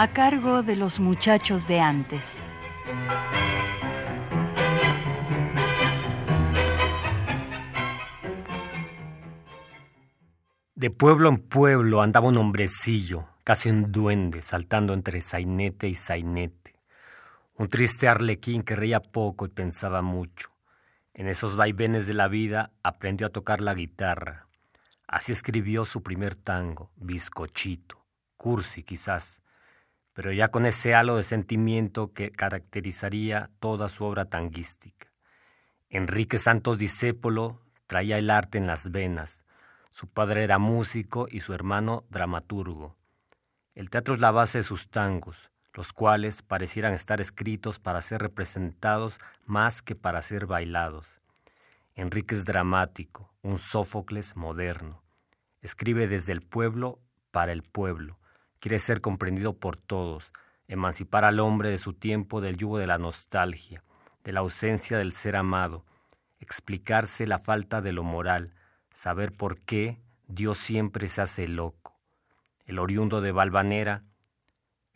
A cargo de los muchachos de antes. De pueblo en pueblo andaba un hombrecillo, casi un duende, saltando entre sainete y sainete. Un triste arlequín que reía poco y pensaba mucho. En esos vaivenes de la vida aprendió a tocar la guitarra. Así escribió su primer tango, Bizcochito, cursi quizás, pero ya con ese halo de sentimiento que caracterizaría toda su obra tanguística. Enrique Santos Discépolo traía el arte en las venas. Su padre era músico y su hermano dramaturgo. El teatro es la base de sus tangos, los cuales parecieran estar escritos para ser representados más que para ser bailados. Enrique es dramático, un Sófocles moderno. Escribe desde el pueblo para el pueblo quiere ser comprendido por todos, emancipar al hombre de su tiempo del yugo de la nostalgia, de la ausencia del ser amado, explicarse la falta de lo moral, saber por qué Dios siempre se hace loco. El oriundo de Valvanera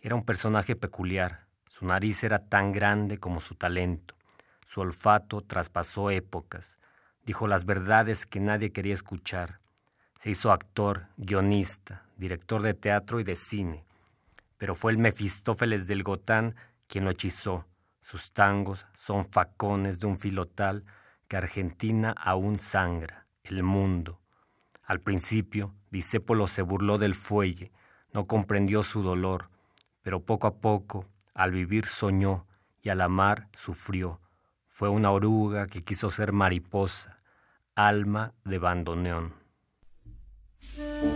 era un personaje peculiar, su nariz era tan grande como su talento, su olfato traspasó épocas, dijo las verdades que nadie quería escuchar, se hizo actor, guionista, director de teatro y de cine, pero fue el Mefistófeles del Gotán quien lo hechizó. Sus tangos son facones de un filo tal que Argentina aún sangra, el mundo. Al principio, Disépolo se burló del fuelle, no comprendió su dolor, pero poco a poco, al vivir soñó y al amar sufrió. Fue una oruga que quiso ser mariposa, alma de bandoneón. Mm-hmm.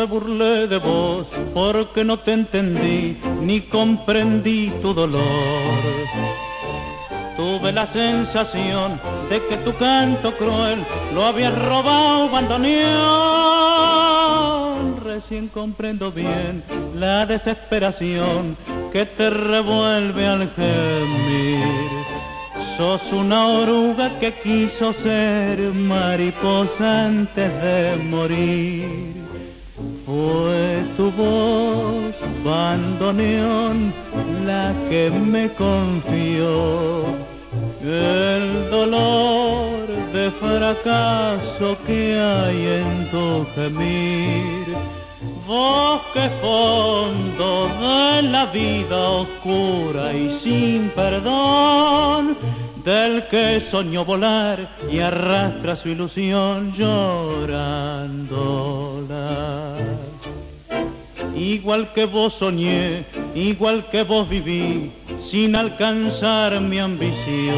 Me burlé de vos porque no te entendí ni comprendí tu dolor. Tuve la sensación de que tu canto cruel lo había robado bandoneón. Recién comprendo bien la desesperación que te revuelve al gemir. Sos una oruga que quiso ser mariposa antes de morir. Fue tu voz, bandoneón, la que me confió el dolor de fracaso que hay en tu gemir. Vos que fondo de la vida oscura y sin perdón, del que soñó volar y arrastra su ilusión llorándola. Igual que vos soñé, igual que vos viví, sin alcanzar mi ambición.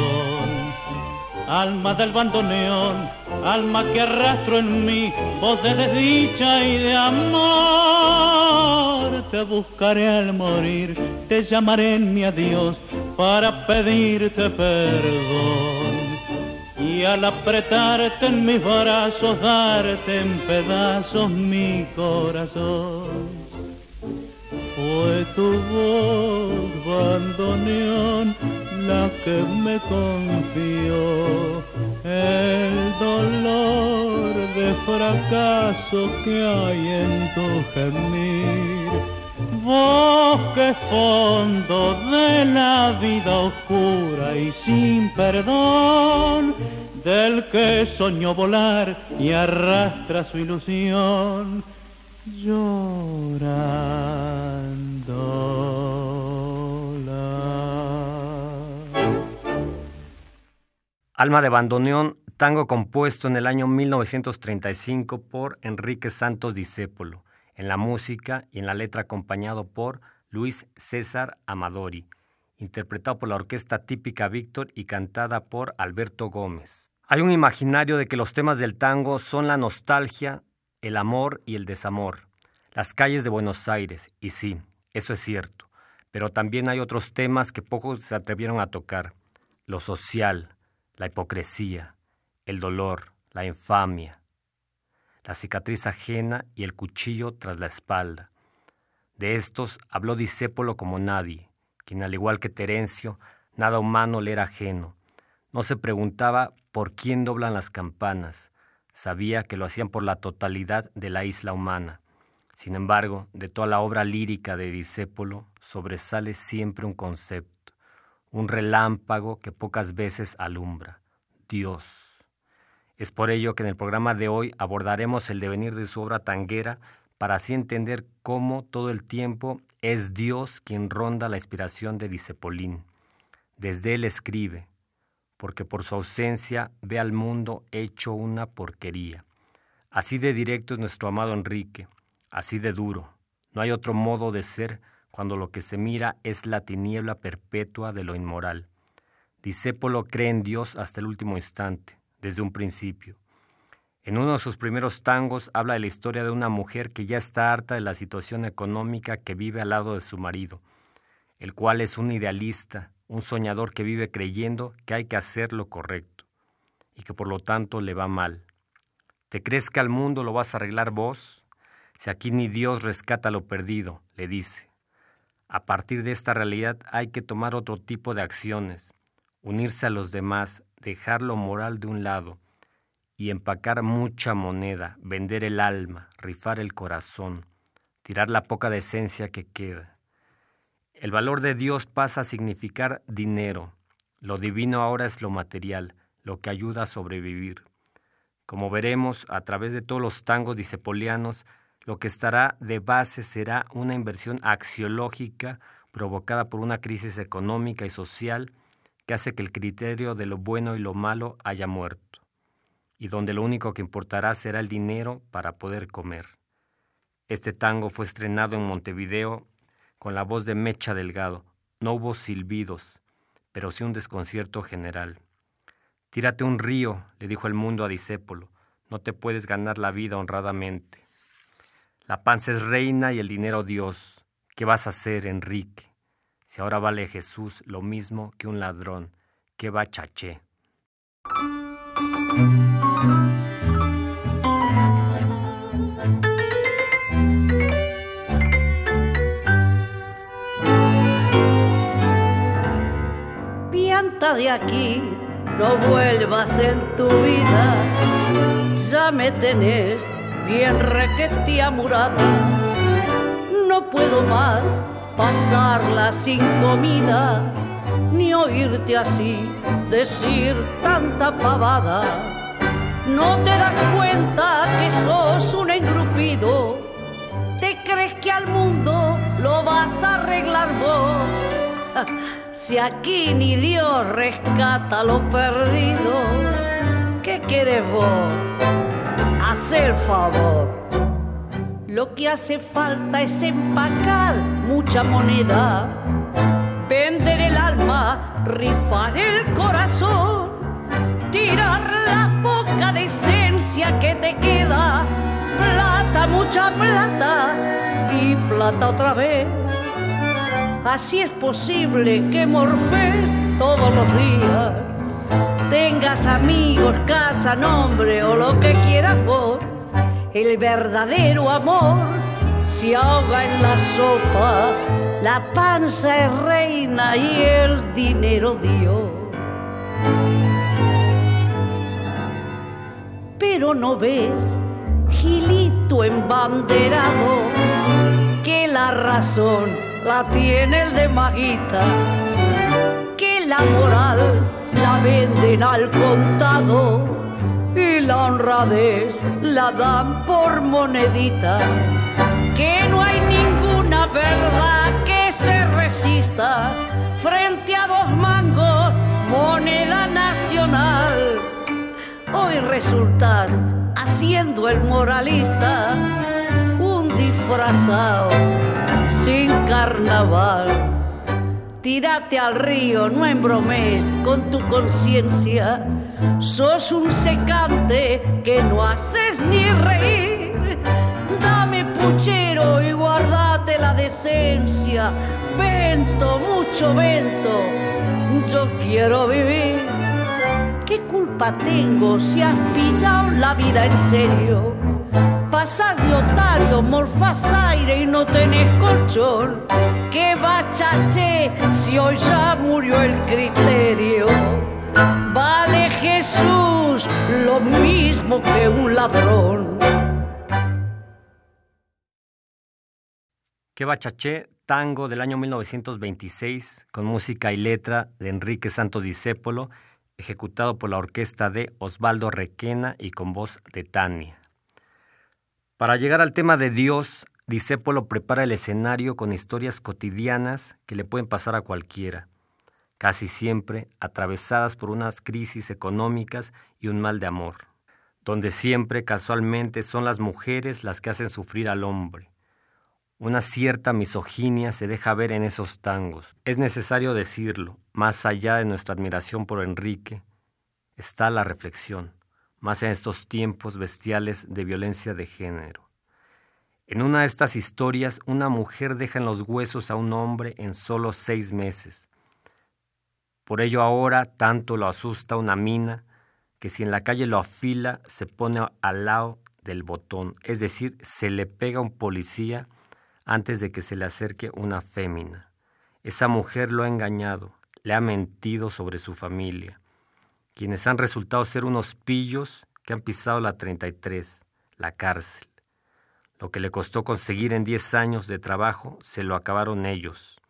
Alma del bandoneón, alma que arrastro en mí, voz de desdicha y de amor. Te buscaré al morir, te llamaré en mi adiós para pedirte perdón. Y al apretarte en mis brazos, darte en pedazos mi corazón fue tu voz, bandoneón, la que me confió el dolor de fracaso que hay en tu gemir. Vos que fondo de la vida oscura y sin perdón, del que soñó volar y arrastra su ilusión. Alma de Bandoneón, tango compuesto en el año 1935 por Enrique Santos Discépolo, en la música y en la letra acompañado por Luis César Amadori, interpretado por la orquesta típica Víctor y cantada por Alberto Gómez. Hay un imaginario de que los temas del tango son la nostalgia, el amor y el desamor, las calles de Buenos Aires, y sí, eso es cierto, pero también hay otros temas que pocos se atrevieron a tocar, lo social, la hipocresía, el dolor, la infamia, la cicatriz ajena y el cuchillo tras la espalda. De estos habló Disépolo como nadie, quien al igual que Terencio, nada humano le era ajeno. No se preguntaba por quién doblan las campanas, sabía que lo hacían por la totalidad de la isla humana. Sin embargo, de toda la obra lírica de Disépolo sobresale siempre un concepto, un relámpago que pocas veces alumbra, Dios. Es por ello que en el programa de hoy abordaremos el devenir de su obra tanguera para así entender cómo todo el tiempo es Dios quien ronda la inspiración de Disepolín. Desde él escribe, porque por su ausencia ve al mundo hecho una porquería. Así de directo es nuestro amado Enrique, así de duro. No hay otro modo de ser cuando lo que se mira es la tiniebla perpetua de lo inmoral. Disépolo cree en Dios hasta el último instante, desde un principio. En uno de sus primeros tangos habla de la historia de una mujer que ya está harta de la situación económica que vive al lado de su marido, el cual es un idealista, un soñador que vive creyendo que hay que hacer lo correcto y que por lo tanto le va mal. ¿Te crees que al mundo lo vas a arreglar vos? Si aquí ni Dios rescata lo perdido, le dice. A partir de esta realidad hay que tomar otro tipo de acciones, unirse a los demás, dejar lo moral de un lado y empacar mucha moneda, vender el alma, rifar el corazón, tirar la poca decencia que queda. El valor de Dios pasa a significar dinero. Lo divino ahora es lo material, lo que ayuda a sobrevivir. Como veremos, a través de todos los tangos disepolianos, lo que estará de base será una inversión axiológica provocada por una crisis económica y social que hace que el criterio de lo bueno y lo malo haya muerto, y donde lo único que importará será el dinero para poder comer. Este tango fue estrenado en Montevideo con la voz de Mecha Delgado. No hubo silbidos, pero sí un desconcierto general. Tírate un río, le dijo el mundo a Disépolo, no te puedes ganar la vida honradamente. La panza es reina y el dinero Dios. ¿Qué vas a hacer, Enrique? Si ahora vale Jesús lo mismo que un ladrón, ¿qué va chaché? De aquí, no vuelvas en tu vida. Ya me tenés bien requeteamurada. No puedo más pasarla sin comida, ni oírte así decir tanta pavada. No te das cuenta que sos un engrupido, te crees que al mundo lo vas a arreglar vos. Si aquí ni Dios rescata lo perdido, ¿qué quieres vos? Hacer favor. Lo que hace falta es empacar mucha moneda, vender el alma, rifar el corazón, tirar la poca decencia que te queda, plata, mucha plata y plata otra vez Así es posible que morfes todos los días. Tengas amigos, casa, nombre o lo que quieras vos. El verdadero amor se ahoga en la sopa. La panza es reina y el dinero Dios. Pero no ves, Gilito embanderado, que la razón la tiene el de Majita, que la moral la venden al contado y la honradez la dan por monedita, que no hay ninguna verdad que se resista frente a dos mangos, moneda nacional. Hoy resultas haciendo el moralista, un disfrazado sin carnaval. Tírate al río, no embromes con tu conciencia. Sos un secante que no haces ni reír. Dame puchero y guardate la decencia. Vento, mucho vento, yo quiero vivir. ¿Qué culpa tengo si has pillado la vida en serio? Pasas de otario, morfas aire y no tenés colchón. ¡Qué bachache si hoy ya murió el criterio! Vale Jesús lo mismo que un ladrón. ¡Qué bachaché! Tango del año 1926 con música y letra de Enrique Santos Discépolo ejecutado por la orquesta de Osvaldo Requena y con voz de Tania. Para llegar al tema de Dios, Disépolo prepara el escenario con historias cotidianas que le pueden pasar a cualquiera, casi siempre atravesadas por unas crisis económicas y un mal de amor, donde siempre casualmente son las mujeres las que hacen sufrir al hombre. Una cierta misoginia se deja ver en esos tangos. Es necesario decirlo, más allá de nuestra admiración por Enrique, está la reflexión, más en estos tiempos bestiales de violencia de género. En una de estas historias, una mujer deja en los huesos a un hombre en solo seis meses. Por ello ahora tanto lo asusta una mina que si en la calle lo afila se pone al lado del botón, es decir, se le pega a un policía antes de que se le acerque una fémina. Esa mujer lo ha engañado, le ha mentido sobre su familia, quienes han resultado ser unos pillos que han pisado la 33, la cárcel. Lo que le costó conseguir en 10 años de trabajo, se lo acabaron ellos.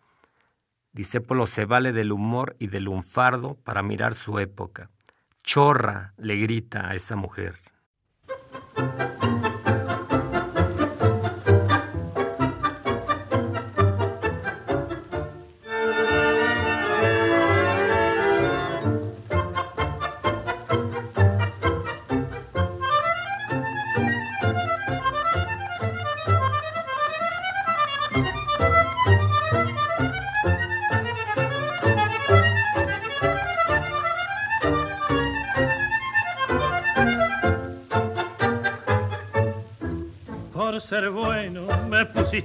Disépolo se vale del humor y del lunfardo para mirar su época. Chorra, le grita a esa mujer.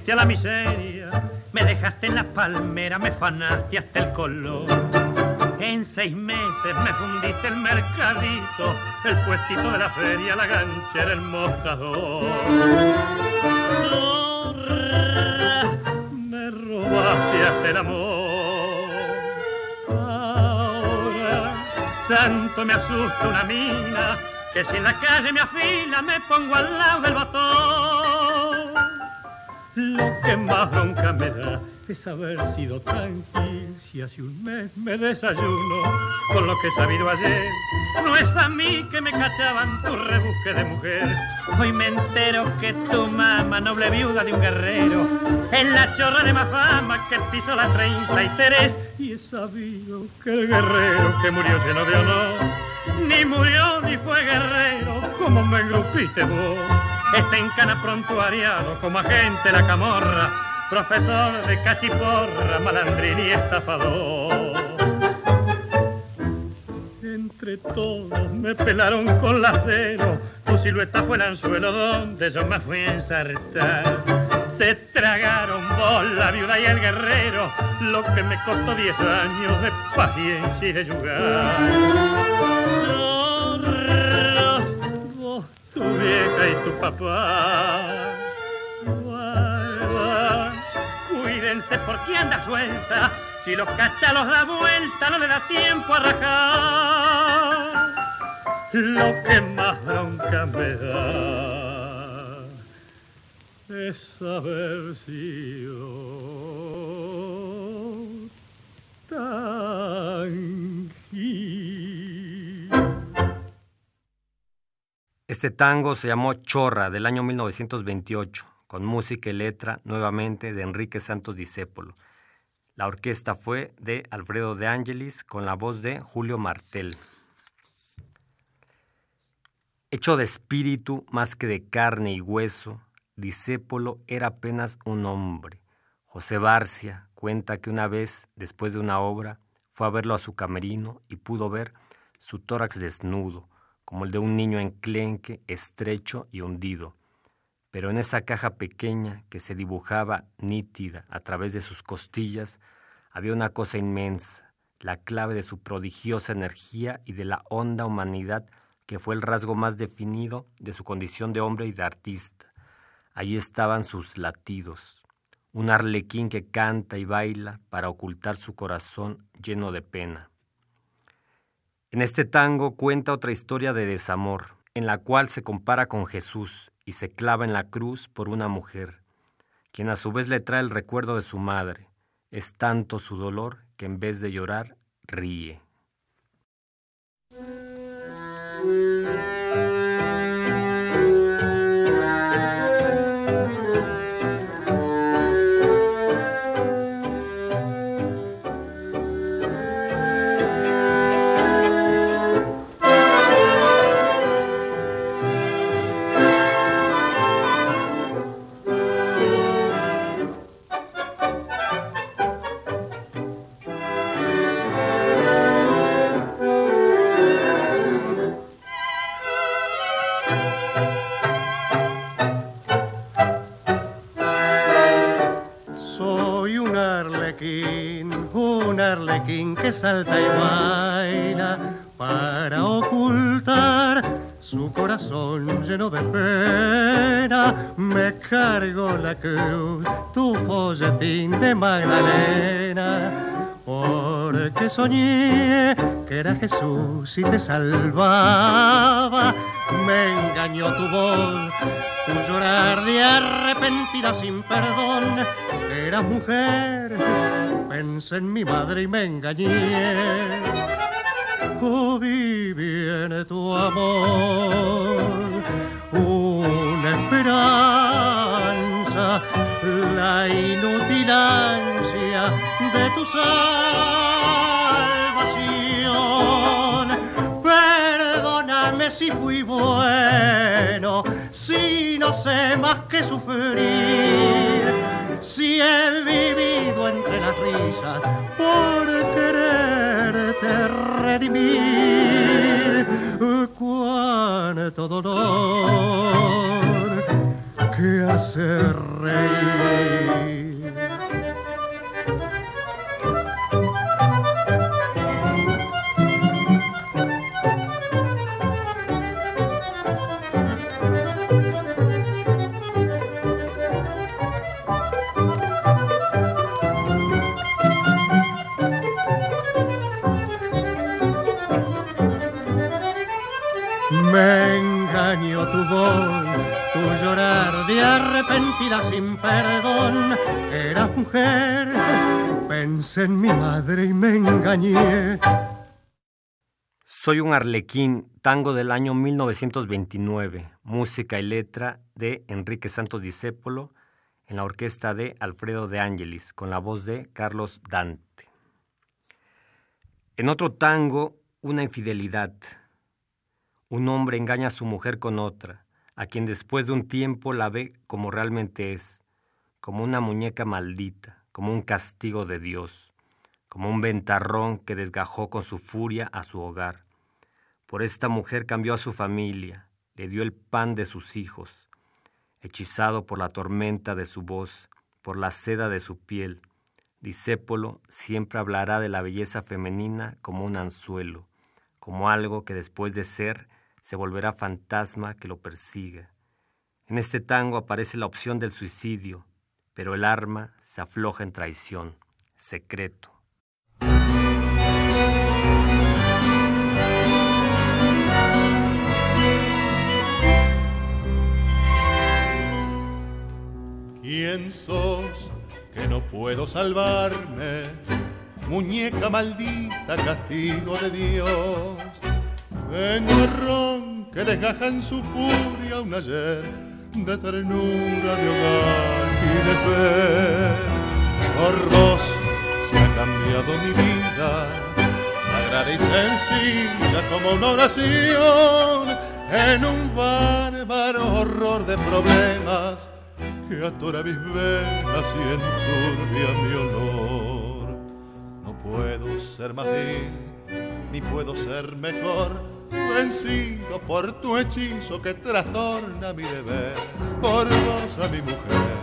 Me pusiste a la miseria, me dejaste en la palmera, me fanaste hasta el color. En seis meses me fundiste el mercadito, el puestito de la feria, la ganchera, el mostrador. me robaste hasta el amor. Ahora tanto me asusta una mina que si en la calle me afila me pongo al lado del botón. Lo que más bronca me da es haber sido tan si hace un mes me desayuno con lo que he sabido ayer. No es a mí que me cachaban tu rebusque de mujer. Hoy me entero que tu mamá, noble viuda de un guerrero, en la chorra de más fama que pisó la 33. Y he sabido que el guerrero que murió lleno de honor, ni murió ni fue guerrero, como me engrupiste vos está en cana prontuariado como agente la camorra, profesor de cachiporra, malandrín y estafador. Entre todos me pelaron con la cero, tu silueta fue el anzuelo donde yo me fui a ensartar. Se tragaron vos, la viuda y el guerrero, lo que me costó diez años de paciencia y de jugar tu vieja y tu papá. cuídense porque anda suelta, si los cachalos da vuelta no le da tiempo a rajar. Lo que más bronca me da es haber sido tan Este tango se llamó Chorra del año 1928, con música y letra nuevamente de Enrique Santos Discépolo. La orquesta fue de Alfredo de Angelis con la voz de Julio Martel. Hecho de espíritu más que de carne y hueso, Disépolo era apenas un hombre. José Barcia cuenta que una vez, después de una obra, fue a verlo a su camerino y pudo ver su tórax desnudo, como el de un niño enclenque, estrecho y hundido. Pero en esa caja pequeña que se dibujaba nítida a través de sus costillas, había una cosa inmensa, la clave de su prodigiosa energía y de la honda humanidad que fue el rasgo más definido de su condición de hombre y de artista. Allí estaban sus latidos, un arlequín que canta y baila para ocultar su corazón lleno de pena. En este tango cuenta otra historia de desamor, en la cual se compara con Jesús y se clava en la cruz por una mujer, quien a su vez le trae el recuerdo de su madre. Es tanto su dolor que en vez de llorar, ríe. Salta y baila para ocultar su corazón lleno de pena. Me cargo la cruz, tu folletín de Magdalena, porque soñé que era Jesús y te salvaba. Me engañó tu voz, tu llorar de arrepentida sin perdón. Eras mujer pensé en mi madre y me engañé. Oh, viene tu amor, una esperanza, la inútil ansia de tu salvación. Perdóname si fui bueno, si no sé más que sufrir, si he vivido entre las risas por quererte redimir. Cuánto dolor que hace reír. Arrepentida sin perdón. Era mujer, pensé en mi madre y me engañé. Soy un arlequín, tango del año 1929, música y letra de Enrique Santos Discépolo, en la orquesta de Alfredo de Ángelis, con la voz de Carlos Dante. En otro tango, una infidelidad. Un hombre engaña a su mujer con otra a quien después de un tiempo la ve como realmente es, como una muñeca maldita, como un castigo de Dios, como un ventarrón que desgajó con su furia a su hogar. Por esta mujer cambió a su familia, le dio el pan de sus hijos, hechizado por la tormenta de su voz, por la seda de su piel. Disépolo siempre hablará de la belleza femenina como un anzuelo, como algo que después de ser se volverá fantasma que lo persiga. En este tango aparece la opción del suicidio, pero el arma se afloja en traición, secreto. ¿Quién sos que no puedo salvarme? Muñeca maldita, castigo de Dios en ron que desgaja en su furia un ayer de ternura, de hogar y de fe. Por vos se ha cambiado mi vida, sagrada y sencilla como una oración. en un bárbaro horror de problemas que atora mis venas y enturbia mi olor. No puedo ser más vil, ni puedo ser mejor, vencido por tu hechizo que trastorna mi deber, por vos a mi mujer,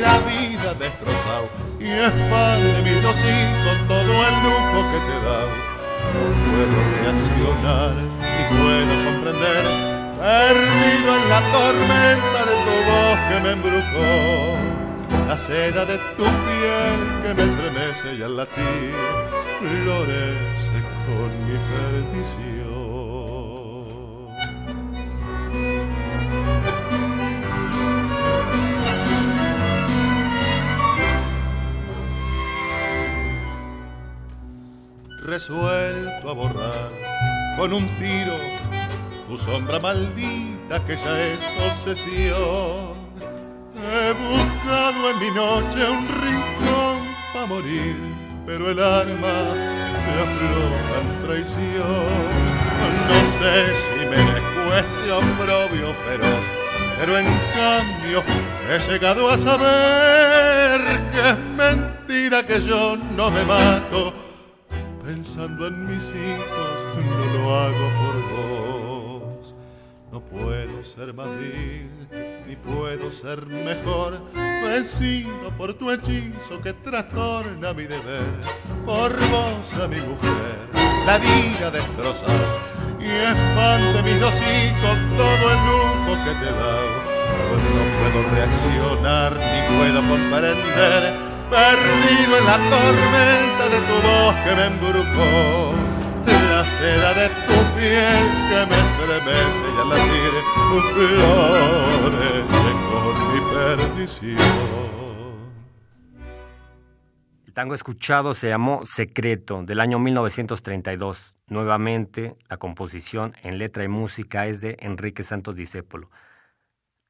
la vida destrozado y expande mis dos hijos todo el lujo que te da. No puedo reaccionar, ni puedo comprender, perdido en la tormenta de tu voz que me embrujó, la seda de tu piel que me estremece y al latir florece con mi perdición. Resuelto a borrar con un tiro tu sombra maldita que ya es obsesión. He buscado en mi noche un rincón para morir, pero el alma se afloja en traición. No sé si me cueste oprobio feroz, pero en cambio he llegado a saber que es mentira que yo no me mato. Pensando en mis hijos, no lo hago por vos. No puedo ser más vil, ni puedo ser mejor, vencido por tu hechizo que trastorna mi deber. Por vos a mi mujer, la vida destrozada, y espante mis dos hijos todo el lujo que te da. No puedo reaccionar, ni puedo comprender, perdido en la tormenta de tu voz que me embrujó la seda de tu piel que me estremece y al latir florece con mi perdición. El tango escuchado se llamó Secreto, del año 1932. Nuevamente, la composición en letra y música es de Enrique Santos Discépolo.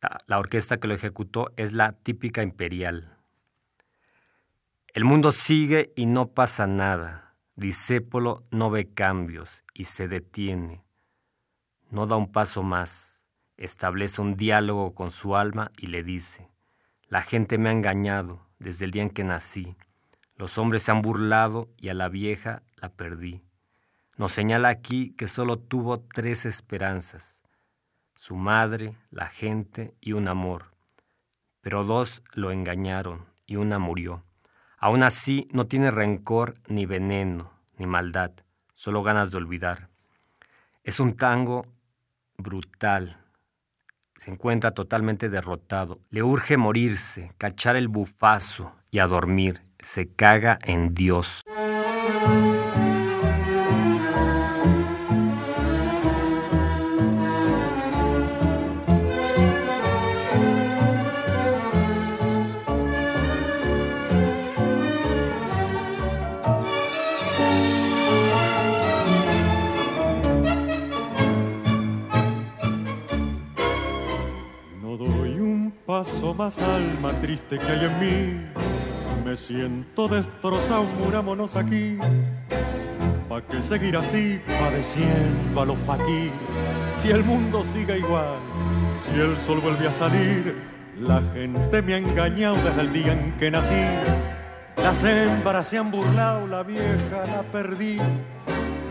La, la orquesta que lo ejecutó es la típica imperial. El mundo sigue y no pasa nada. Discépolo no ve cambios y se detiene. No da un paso más. Establece un diálogo con su alma y le dice, la gente me ha engañado desde el día en que nací. Los hombres se han burlado y a la vieja la perdí. Nos señala aquí que solo tuvo tres esperanzas, su madre, la gente y un amor. Pero dos lo engañaron y una murió. Aún así no tiene rencor ni veneno, ni maldad, solo ganas de olvidar. Es un tango brutal. Se encuentra totalmente derrotado. Le urge morirse, cachar el bufazo y a dormir. Se caga en Dios. Más alma triste que hay en mí. Me siento destrozado, murámonos aquí. ¿Pa' qué seguir así, padeciendo a los faquí? Si el mundo sigue igual, si el sol vuelve a salir, la gente me ha engañado desde el día en que nací. Las hembras se han burlado, la vieja la perdí.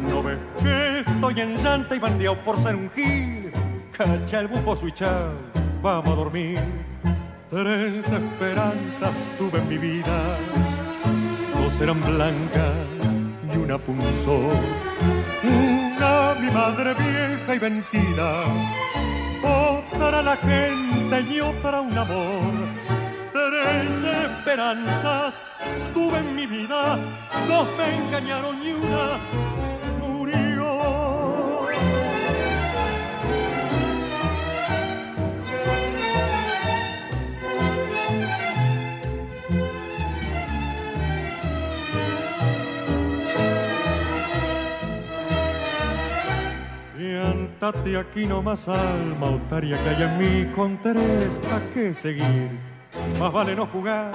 No ves que estoy en llanta y bandeado por ser un gil. Cacha el bufo switchado, vamos a dormir. Tres esperanzas tuve en mi vida, dos eran blancas y una punzó. Una mi madre vieja y vencida, otra la gente y otra un amor. Tres esperanzas tuve en mi vida, dos me engañaron y una Piántate aquí nomás, alma otaria que hay en mí, con tres, ¿pa' qué seguir? Más vale no jugar,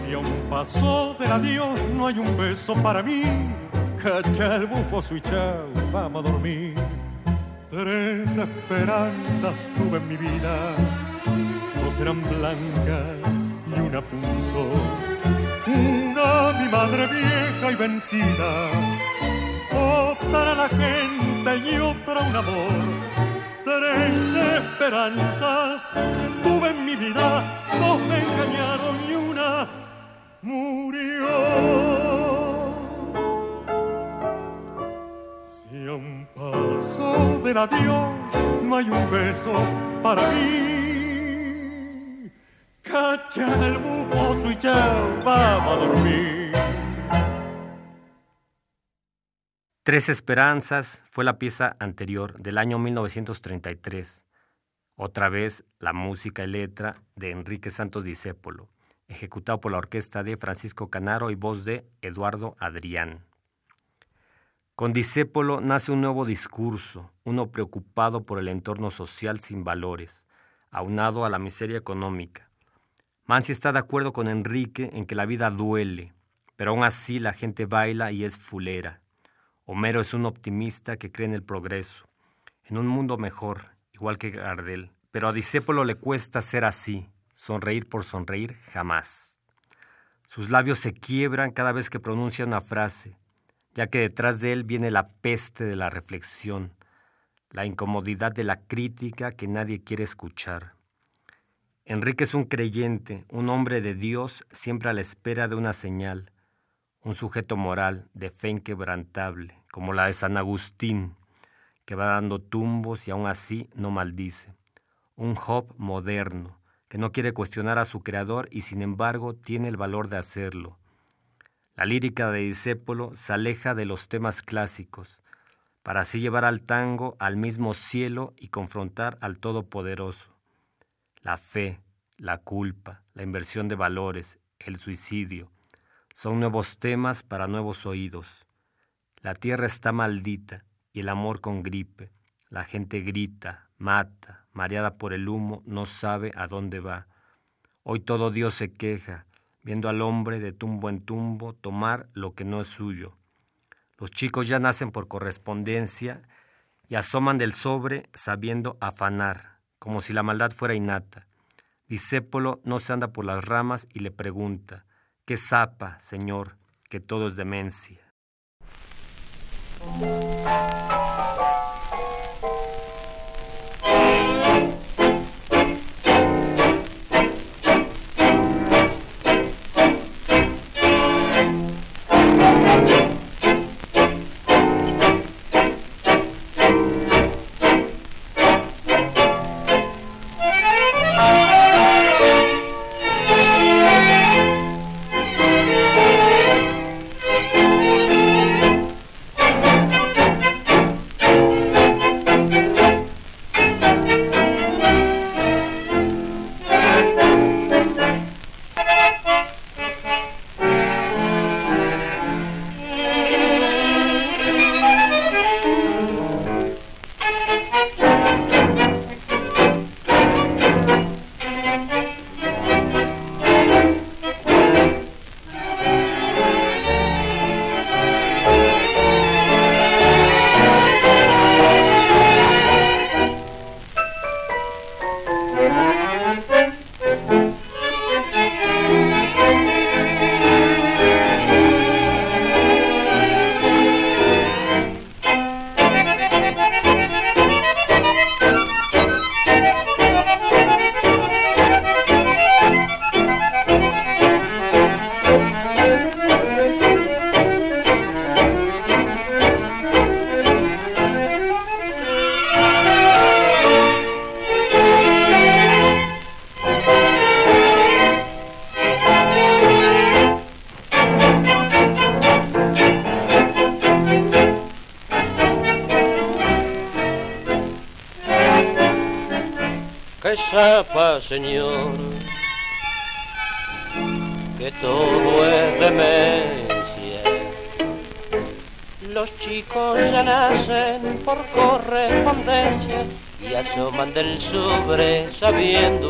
si a un paso del adiós no hay un beso para mí, cacha el bufo switchao, vamos a dormir. Tres esperanzas tuve en mi vida, dos eran blancas y una punzó. Una mi madre vieja y vencida, otra la gente y otra un amor. Tres esperanzas tuve en mi vida, dos me engañaron y una murió. Si a un paso del adiós no hay un beso para mí, cacha el bufoso y ya vamos a dormir. Tres Esperanzas fue la pieza anterior del año 1933. Otra vez la música y letra de Enrique Santos Discépolo ejecutado por la orquesta de Francisco Canaro y voz de Eduardo Adrián. Con Discépolo nace un nuevo discurso, uno preocupado por el entorno social sin valores, aunado a la miseria económica. Mansi está de acuerdo con Enrique en que la vida duele, pero aún así la gente baila y es fulera. Homero es un optimista que cree en el progreso, en un mundo mejor, igual que Gardel. Pero a Discépolo le cuesta ser así, sonreír por sonreír jamás. Sus labios se quiebran cada vez que pronuncia una frase, ya que detrás de él viene la peste de la reflexión, la incomodidad de la crítica que nadie quiere escuchar. Enrique es un creyente, un hombre de Dios siempre a la espera de una señal, un sujeto moral de fe inquebrantable, como la de San Agustín, que va dando tumbos y aún así no maldice, un Job moderno, que no quiere cuestionar a su creador y sin embargo tiene el valor de hacerlo. La lírica de Disépolo se aleja de los temas clásicos, para así llevar al tango al mismo cielo y confrontar al Todopoderoso. La fe, la culpa, la inversión de valores, el suicidio, son nuevos temas para nuevos oídos. La tierra está maldita y el amor con gripe. La gente grita, mata, mareada por el humo, no sabe a dónde va. Hoy todo Dios se queja, viendo al hombre de tumbo en tumbo tomar lo que no es suyo. Los chicos ya nacen por correspondencia y asoman del sobre sabiendo afanar, como si la maldad fuera innata. Disépolo no se anda por las ramas y le pregunta, ¿qué zapa, Señor, que todo es demencia? Señor,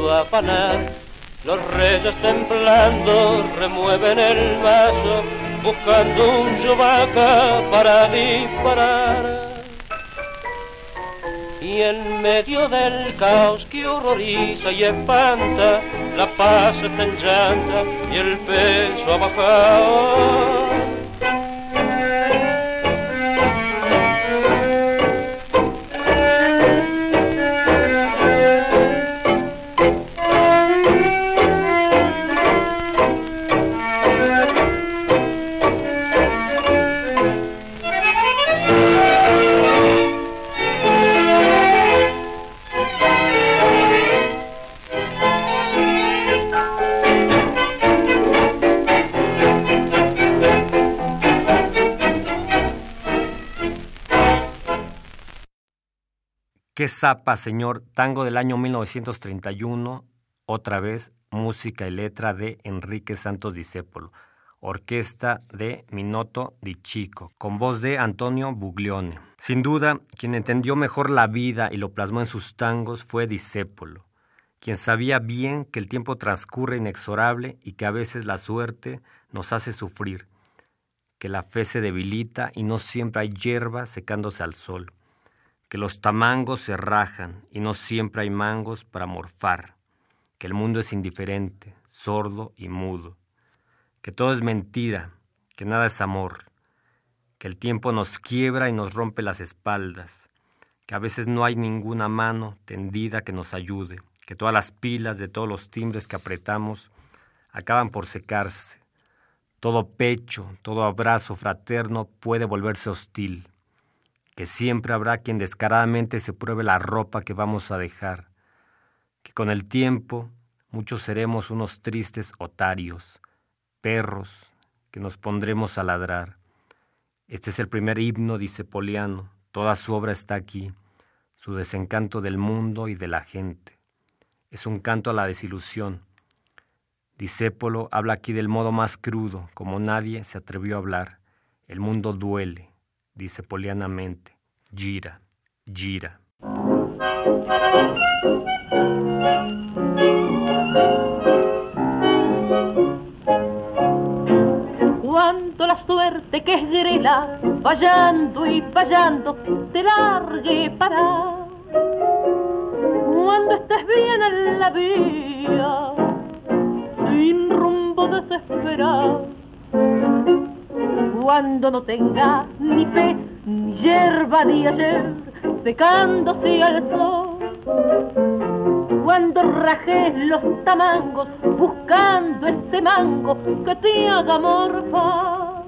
sabiendo afanar. Los reyes temblando remueven el vaso buscando un yubaca para disparar. y en medio del caos que horroriza y espanta, la paz está en y el peso ha bajado. Qué zapa, señor, tango del año 1931, otra vez música y letra de Enrique Santos Discépolo, orquesta de Minoto Di Chico, con voz de Antonio Buglione. Sin duda, quien entendió mejor la vida y lo plasmó en sus tangos fue Discépolo, quien sabía bien que el tiempo transcurre inexorable y que a veces la suerte nos hace sufrir, que la fe se debilita y no siempre hay hierba secándose al sol que los tamangos se rajan y no siempre hay mangos para morfar, que el mundo es indiferente, sordo y mudo, que todo es mentira, que nada es amor, que el tiempo nos quiebra y nos rompe las espaldas, que a veces no hay ninguna mano tendida que nos ayude, que todas las pilas de todos los timbres que apretamos acaban por secarse, todo pecho, todo abrazo fraterno puede volverse hostil que siempre habrá quien descaradamente se pruebe la ropa que vamos a dejar, que con el tiempo muchos seremos unos tristes otarios, perros, que nos pondremos a ladrar. Este es el primer himno, dice Poliano, toda su obra está aquí, su desencanto del mundo y de la gente. Es un canto a la desilusión. Disépolo habla aquí del modo más crudo, como nadie se atrevió a hablar. El mundo duele, dice polianamente, gira, gira. Cuando la suerte que es grela, fallando y fallando, te largue para. Cuando estés bien en la vía, sin rumbo desesperado cuando no tenga ni fe, ni hierba ni ayer, secándose al sol. Cuando rajes los tamangos, buscando ese mango que te haga morfar.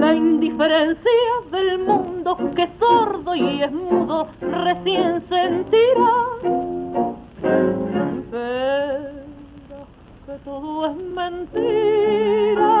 La indiferencia del mundo que es sordo y es mudo recién sentirá. Pero que todo es mentira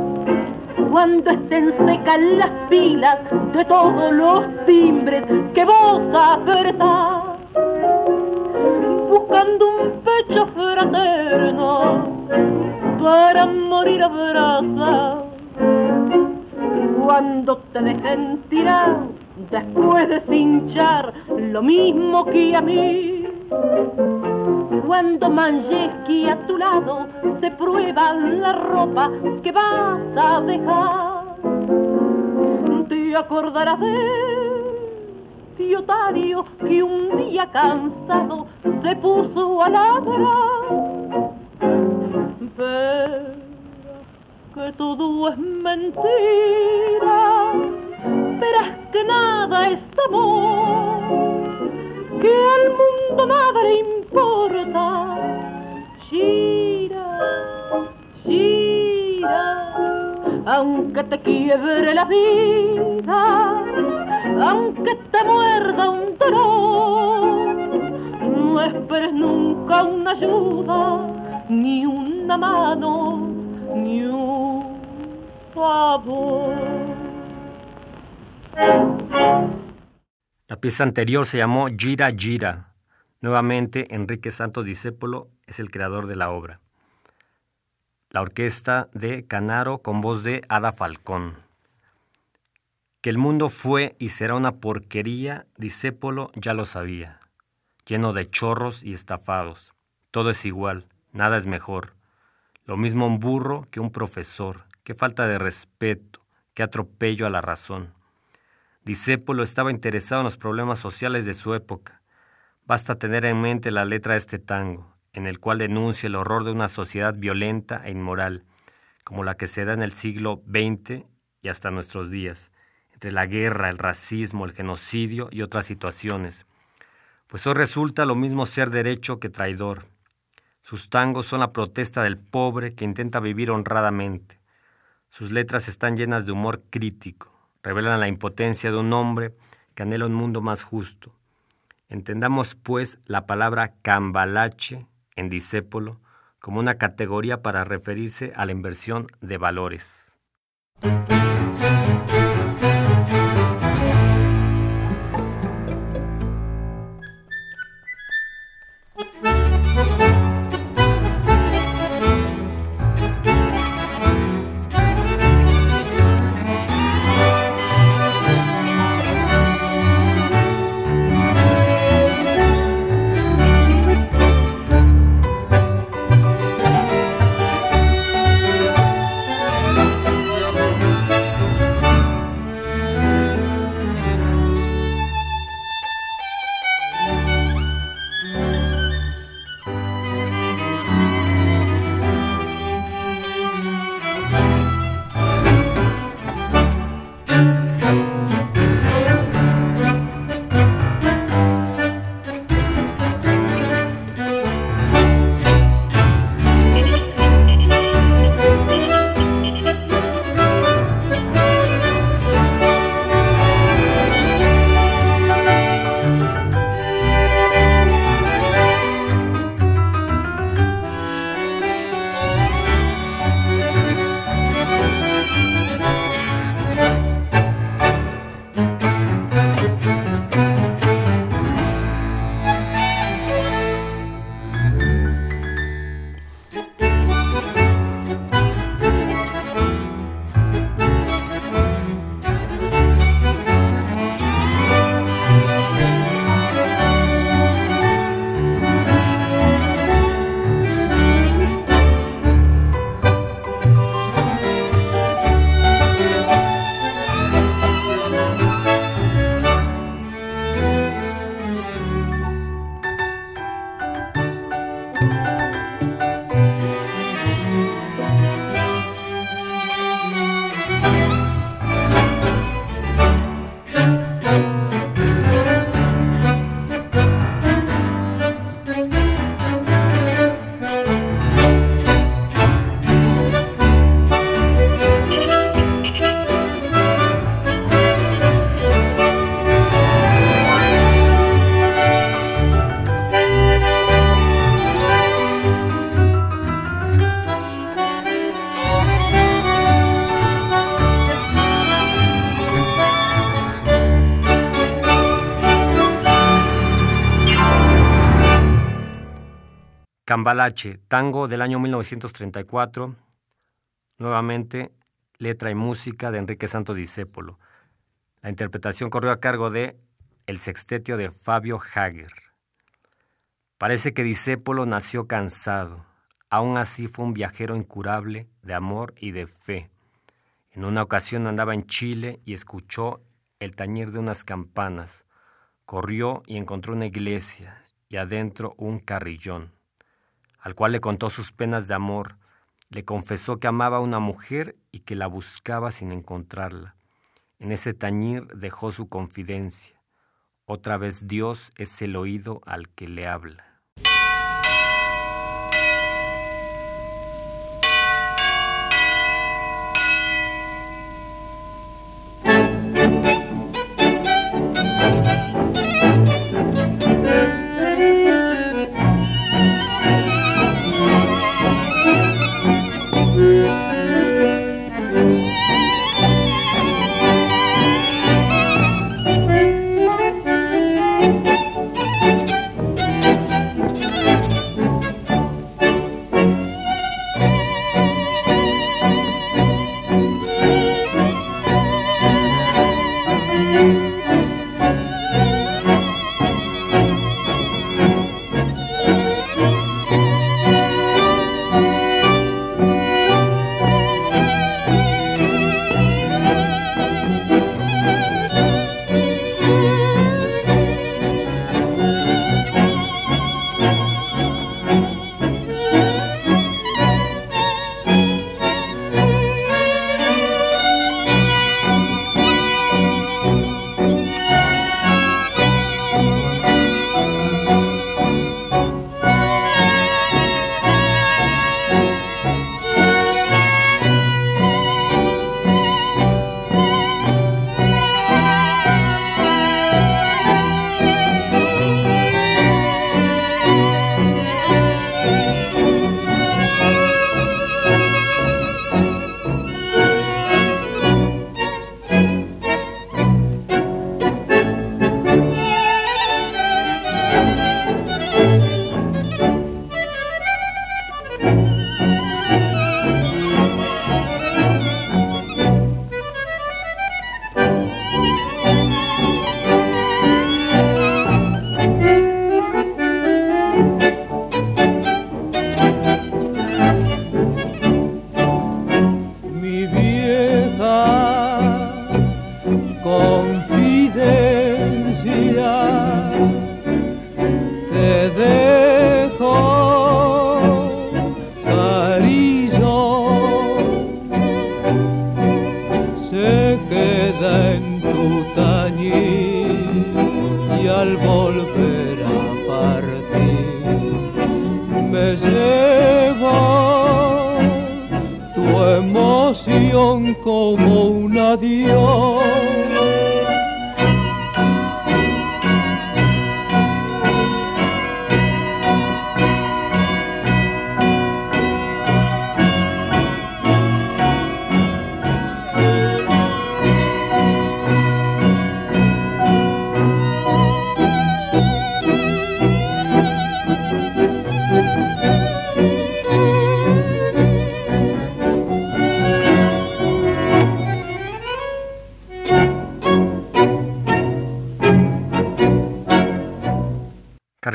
cuando estén secas las pilas de todos los timbres que vos apretás, buscando un pecho fraterno para morir abrazado. Cuando te dejen tirar después de cinchar lo mismo que a mí cuando Manjeski a tu lado se prueba la ropa que vas a dejar. Te acordarás de Tiotario que un día cansado se puso a ladrar. Pero que todo es mentira, verás que nada es amor que al mundo nada le importa. Gira, gira, aunque te quiebre la vida, aunque te muerda un dolor, no esperes nunca una ayuda, ni una mano, ni un favor. La pieza anterior se llamó Gira Gira, Nuevamente, Enrique Santos Discépolo es el creador de la obra. La orquesta de Canaro con voz de Ada Falcón. Que el mundo fue y será una porquería, Discépolo ya lo sabía, lleno de chorros y estafados. Todo es igual, nada es mejor. Lo mismo un burro que un profesor. Qué falta de respeto, qué atropello a la razón. Discépolo estaba interesado en los problemas sociales de su época Basta tener en mente la letra de este tango, en el cual denuncia el horror de una sociedad violenta e inmoral, como la que se da en el siglo XX y hasta nuestros días, entre la guerra, el racismo, el genocidio y otras situaciones. Pues hoy resulta lo mismo ser derecho que traidor. Sus tangos son la protesta del pobre que intenta vivir honradamente. Sus letras están llenas de humor crítico, revelan la impotencia de un hombre que anhela un mundo más justo Entendamos, pues, la palabra cambalache en disépolo como una categoría para referirse a la inversión de valores. Tango del año 1934, nuevamente letra y música de Enrique Santos Discépolo. La interpretación corrió a cargo de El Sextetio de Fabio Hager. Parece que Discépolo nació cansado, aún así fue un viajero incurable de amor y de fe. En una ocasión andaba en Chile y escuchó el tañir de unas campanas. Corrió y encontró una iglesia y adentro un carrillón al cual le contó sus penas de amor, le confesó que amaba a una mujer y que la buscaba sin encontrarla. En ese tañir dejó su confidencia. Otra vez Dios es el oído al que le habla.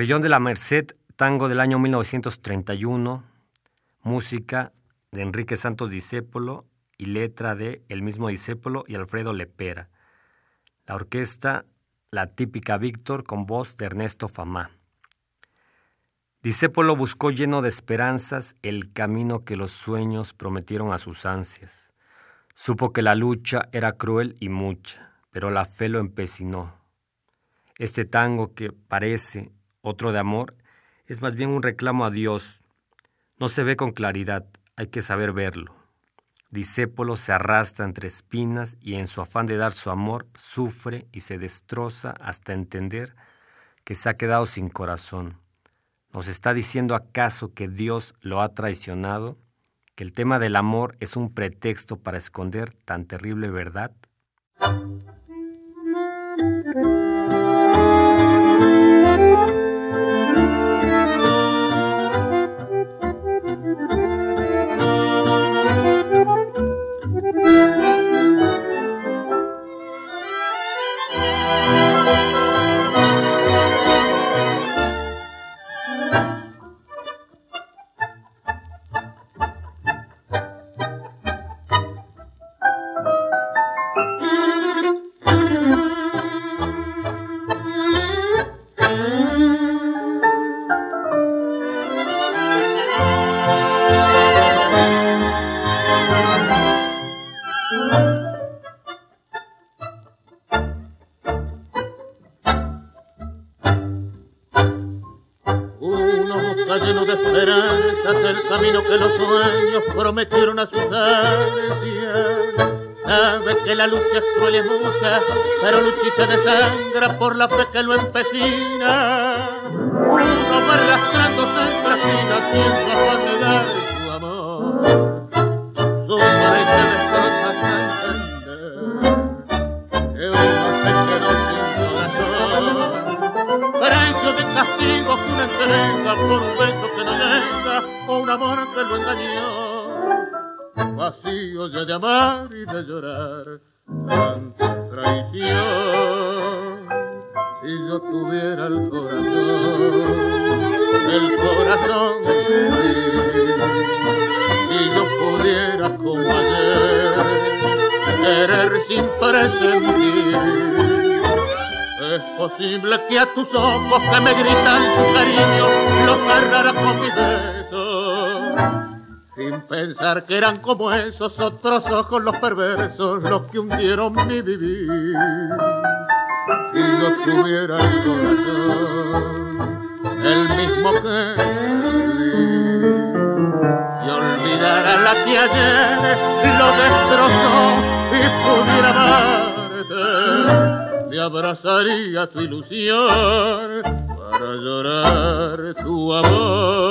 De la Merced, tango del año 1931, música de Enrique Santos Discépolo y letra de el mismo Discépolo y Alfredo Lepera. La orquesta, la típica Víctor con voz de Ernesto Famá. Discépolo buscó lleno de esperanzas el camino que los sueños prometieron a sus ansias. Supo que la lucha era cruel y mucha, pero la fe lo empecinó. Este tango que parece otro de amor, es más bien un reclamo a Dios. No se ve con claridad, hay que saber verlo. Disépolo se arrastra entre espinas y en su afán de dar su amor sufre y se destroza hasta entender que se ha quedado sin corazón. ¿Nos está diciendo acaso que Dios lo ha traicionado? ¿Que el tema del amor es un pretexto para esconder tan terrible verdad? Se desangra por la fe que lo empecina. Tus ojos que me gritan su cariño los cerrara con mis besos sin pensar que eran como esos otros ojos los perversos los que hundieron mi vivir. Si yo tuviera el corazón, el mismo que si olvidara la que ayer lo destrozó y pudiera me abrazaría tu ilusión para llorar tu amor.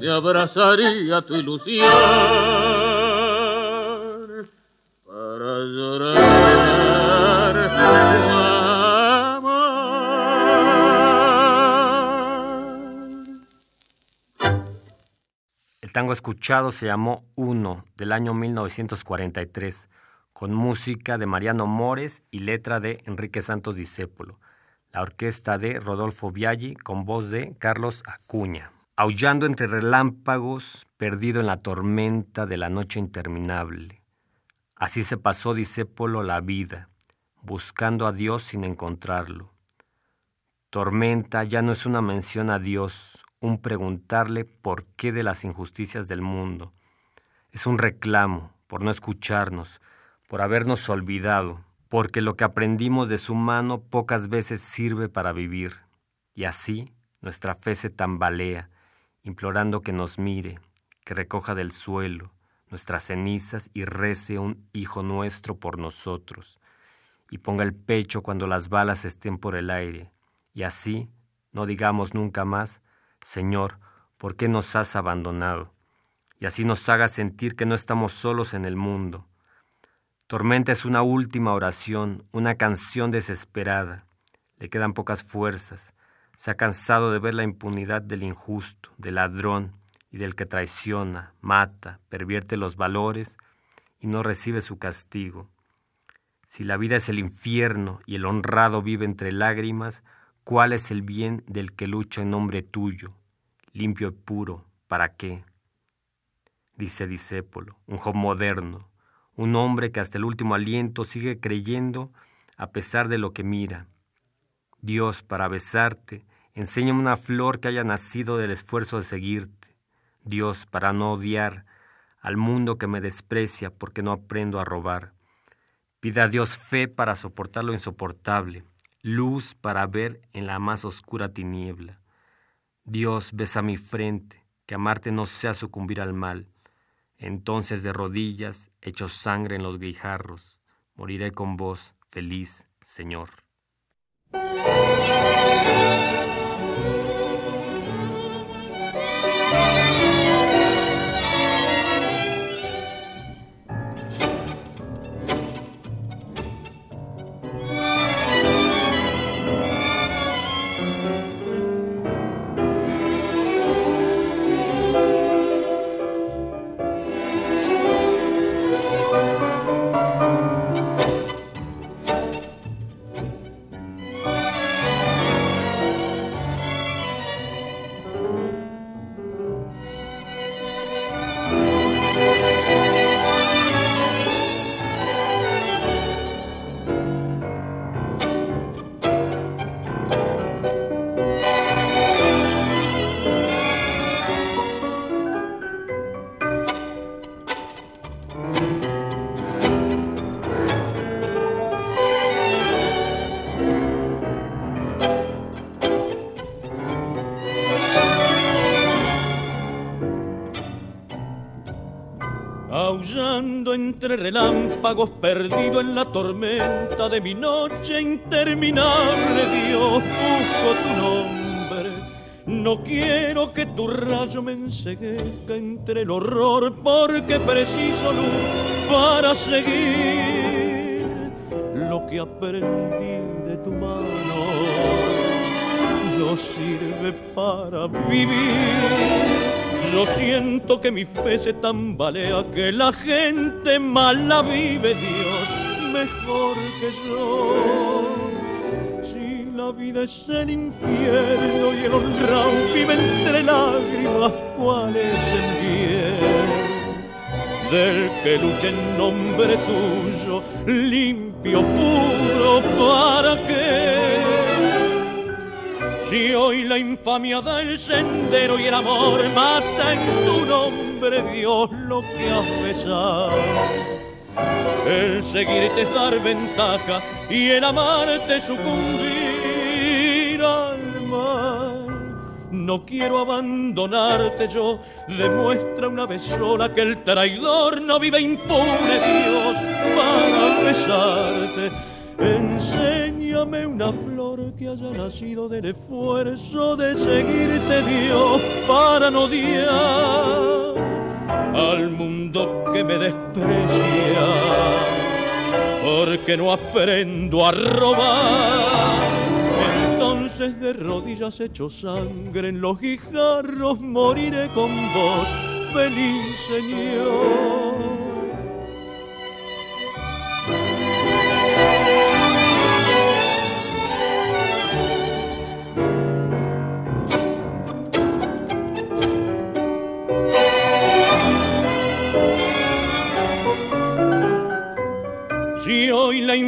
me abrazaría tu ilusión para llorar. El tango escuchado se llamó Uno, del año 1943 con música de Mariano Mores y letra de Enrique Santos Discépolo. La orquesta de Rodolfo Viaggi con voz de Carlos Acuña. Aullando entre relámpagos, perdido en la tormenta de la noche interminable. Así se pasó Discépolo la vida, buscando a Dios sin encontrarlo. Tormenta ya no es una mención a Dios, un preguntarle por qué de las injusticias del mundo. Es un reclamo por no escucharnos, por habernos olvidado, porque lo que aprendimos de su mano pocas veces sirve para vivir. Y así nuestra fe se tambalea, implorando que nos mire, que recoja del suelo nuestras cenizas y rece un Hijo nuestro por nosotros, y ponga el pecho cuando las balas estén por el aire, y así no digamos nunca más, Señor, ¿por qué nos has abandonado? Y así nos haga sentir que no estamos solos en el mundo. Tormenta es una última oración, una canción desesperada. Le quedan pocas fuerzas. Se ha cansado de ver la impunidad del injusto, del ladrón y del que traiciona, mata, pervierte los valores y no recibe su castigo. Si la vida es el infierno y el honrado vive entre lágrimas, ¿Cuál es el bien del que lucha en nombre tuyo, limpio y puro? ¿Para qué? Dice Disépolo, un joven moderno, un hombre que hasta el último aliento sigue creyendo a pesar de lo que mira. Dios, para besarte, enséñame una flor que haya nacido del esfuerzo de seguirte. Dios, para no odiar al mundo que me desprecia porque no aprendo a robar. Pida a Dios fe para soportar lo insoportable luz para ver en la más oscura tiniebla. Dios, besa mi frente, que amarte no sea sucumbir al mal. Entonces de rodillas, hecho sangre en los guijarros, moriré con vos, feliz, Señor. Relámpagos, perdido en la tormenta de mi noche interminable, Dios, busco tu nombre. No quiero que tu rayo me enseguezca entre el horror, porque preciso luz para seguir lo que aprendí de tu mano. No sirve para vivir yo siento que mi fe se tambalea, que la gente mala vive Dios mejor que yo. Si la vida es el infierno y el honrado vive entre lágrimas, ¿cuál es el bien? Del que lucha en nombre tuyo, limpio, puro, ¿para qué? Si hoy la infamia da el sendero y el amor mata en tu nombre, Dios, lo que has besado. El seguirte es dar ventaja y el amarte sucumbir al mal. No quiero abandonarte yo, demuestra una vez sola que el traidor no vive impune, Dios, para besarte. Enséñame una flor que haya nacido del esfuerzo de seguirte Dios para no odiar al mundo que me desprecia, porque no aprendo a robar. Entonces de rodillas hecho sangre en los guijarros moriré con vos, feliz señor.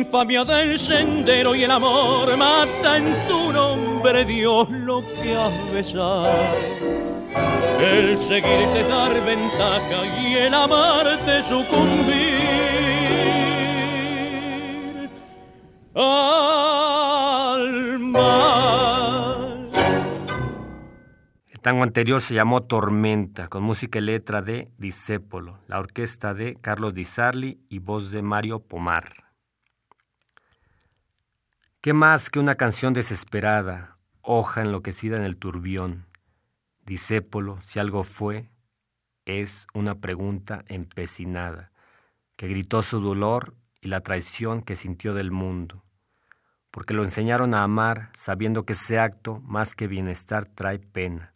Infamia del sendero y el amor mata en tu nombre, Dios, lo que has besado. El seguirte dar ventaja y el amarte sucumbir al mal. El tango anterior se llamó Tormenta, con música y letra de Disépolo, la orquesta de Carlos Di Sarli y voz de Mario Pomar. ¿Qué más que una canción desesperada, hoja enloquecida en el turbión? Disépolo, si algo fue, es una pregunta empecinada, que gritó su dolor y la traición que sintió del mundo, porque lo enseñaron a amar sabiendo que ese acto, más que bienestar, trae pena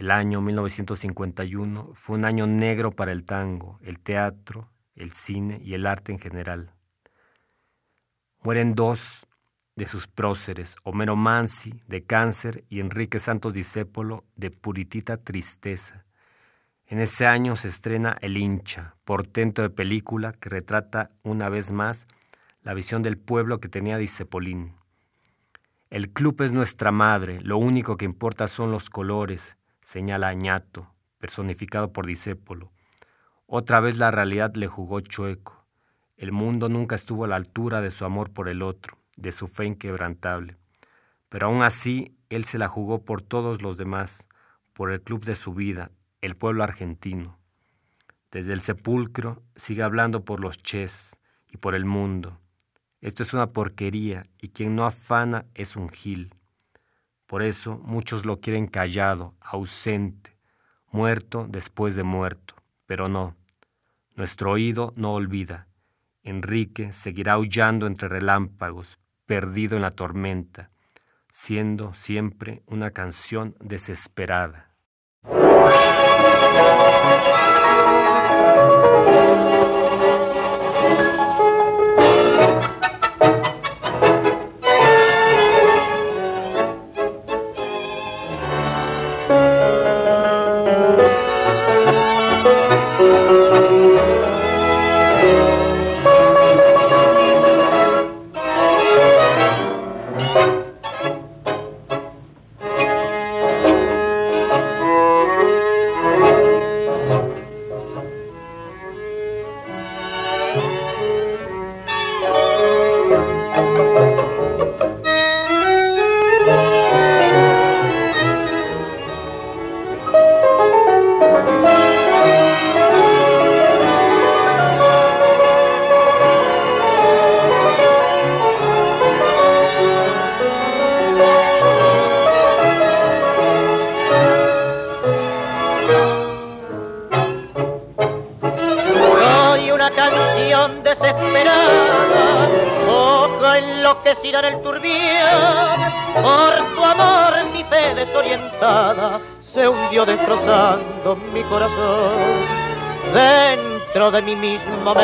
el año 1951 fue un año negro para el tango, el teatro, el cine y el arte en general. Mueren dos de sus próceres, Homero Mansi, de cáncer, y Enrique Santos Discépolo, de puritita tristeza. En ese año se estrena El hincha, portento de película que retrata una vez más la visión del pueblo que tenía Discepolín. El club es nuestra madre, lo único que importa son los colores, señala Añato, personificado por Disépolo. Otra vez la realidad le jugó chueco. El mundo nunca estuvo a la altura de su amor por el otro, de su fe inquebrantable. Pero aún así, él se la jugó por todos los demás, por el club de su vida, el pueblo argentino. Desde el sepulcro sigue hablando por los ches y por el mundo. Esto es una porquería y quien no afana es un gil. Por eso muchos lo quieren callado, ausente, muerto después de muerto. Pero no, nuestro oído no olvida. Enrique seguirá aullando entre relámpagos, perdido en la tormenta, siendo siempre una canción desesperada.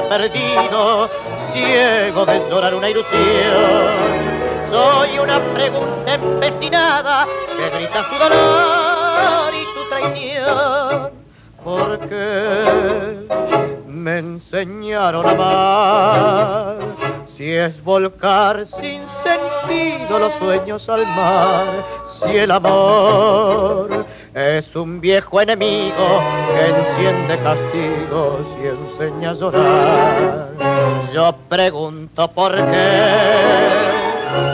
Perdido, ciego de llorar una ilusión. Soy una pregunta empecinada que grita su dolor y su traición. Porque me enseñaron a amar. Si es volcar sin sentido los sueños al mar, si el amor es un viejo enemigo que enciende castigos y enseña a llorar. Yo pregunto por qué,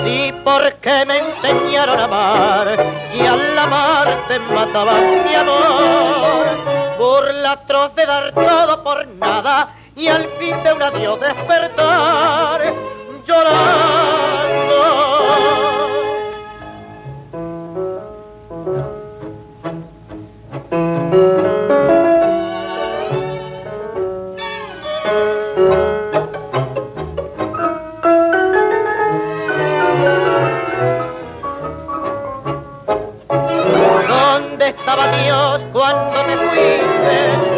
y por qué me enseñaron a amar, y al amar te mataban mi amor. Burla atroz de dar todo por nada, y al fin de un adiós despertar, llorando. Cuando te fuiste?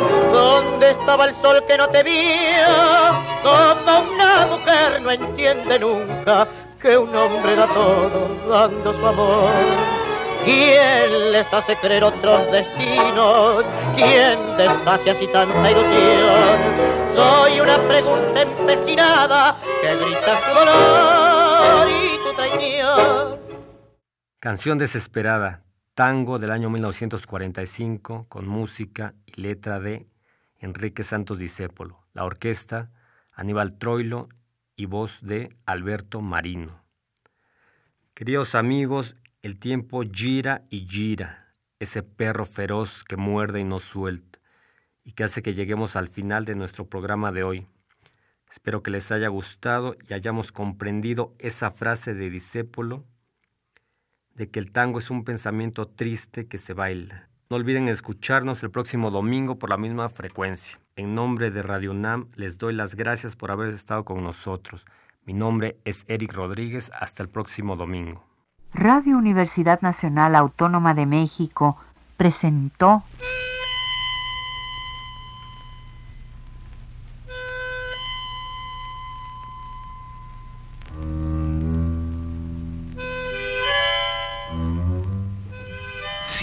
brillaba el sol que no te vio, como una mujer no entiende nunca que un hombre da todo dando su amor. ¿Quién les hace creer otros destinos? ¿Quién deshace así tanta ilusión? Soy una pregunta empecinada que grita su dolor y tu traición. Canción desesperada, tango del año 1945 con música y letra de Enrique Santos Discépolo, la orquesta Aníbal Troilo y voz de Alberto Marino. Queridos amigos, el tiempo gira y gira, ese perro feroz que muerde y no suelta, y que hace que lleguemos al final de nuestro programa de hoy. Espero que les haya gustado y hayamos comprendido esa frase de Discépolo de que el tango es un pensamiento triste que se baila. No olviden escucharnos el próximo domingo por la misma frecuencia. En nombre de Radio NAM les doy las gracias por haber estado con nosotros. Mi nombre es Eric Rodríguez. Hasta el próximo domingo. Radio Universidad Nacional Autónoma de México presentó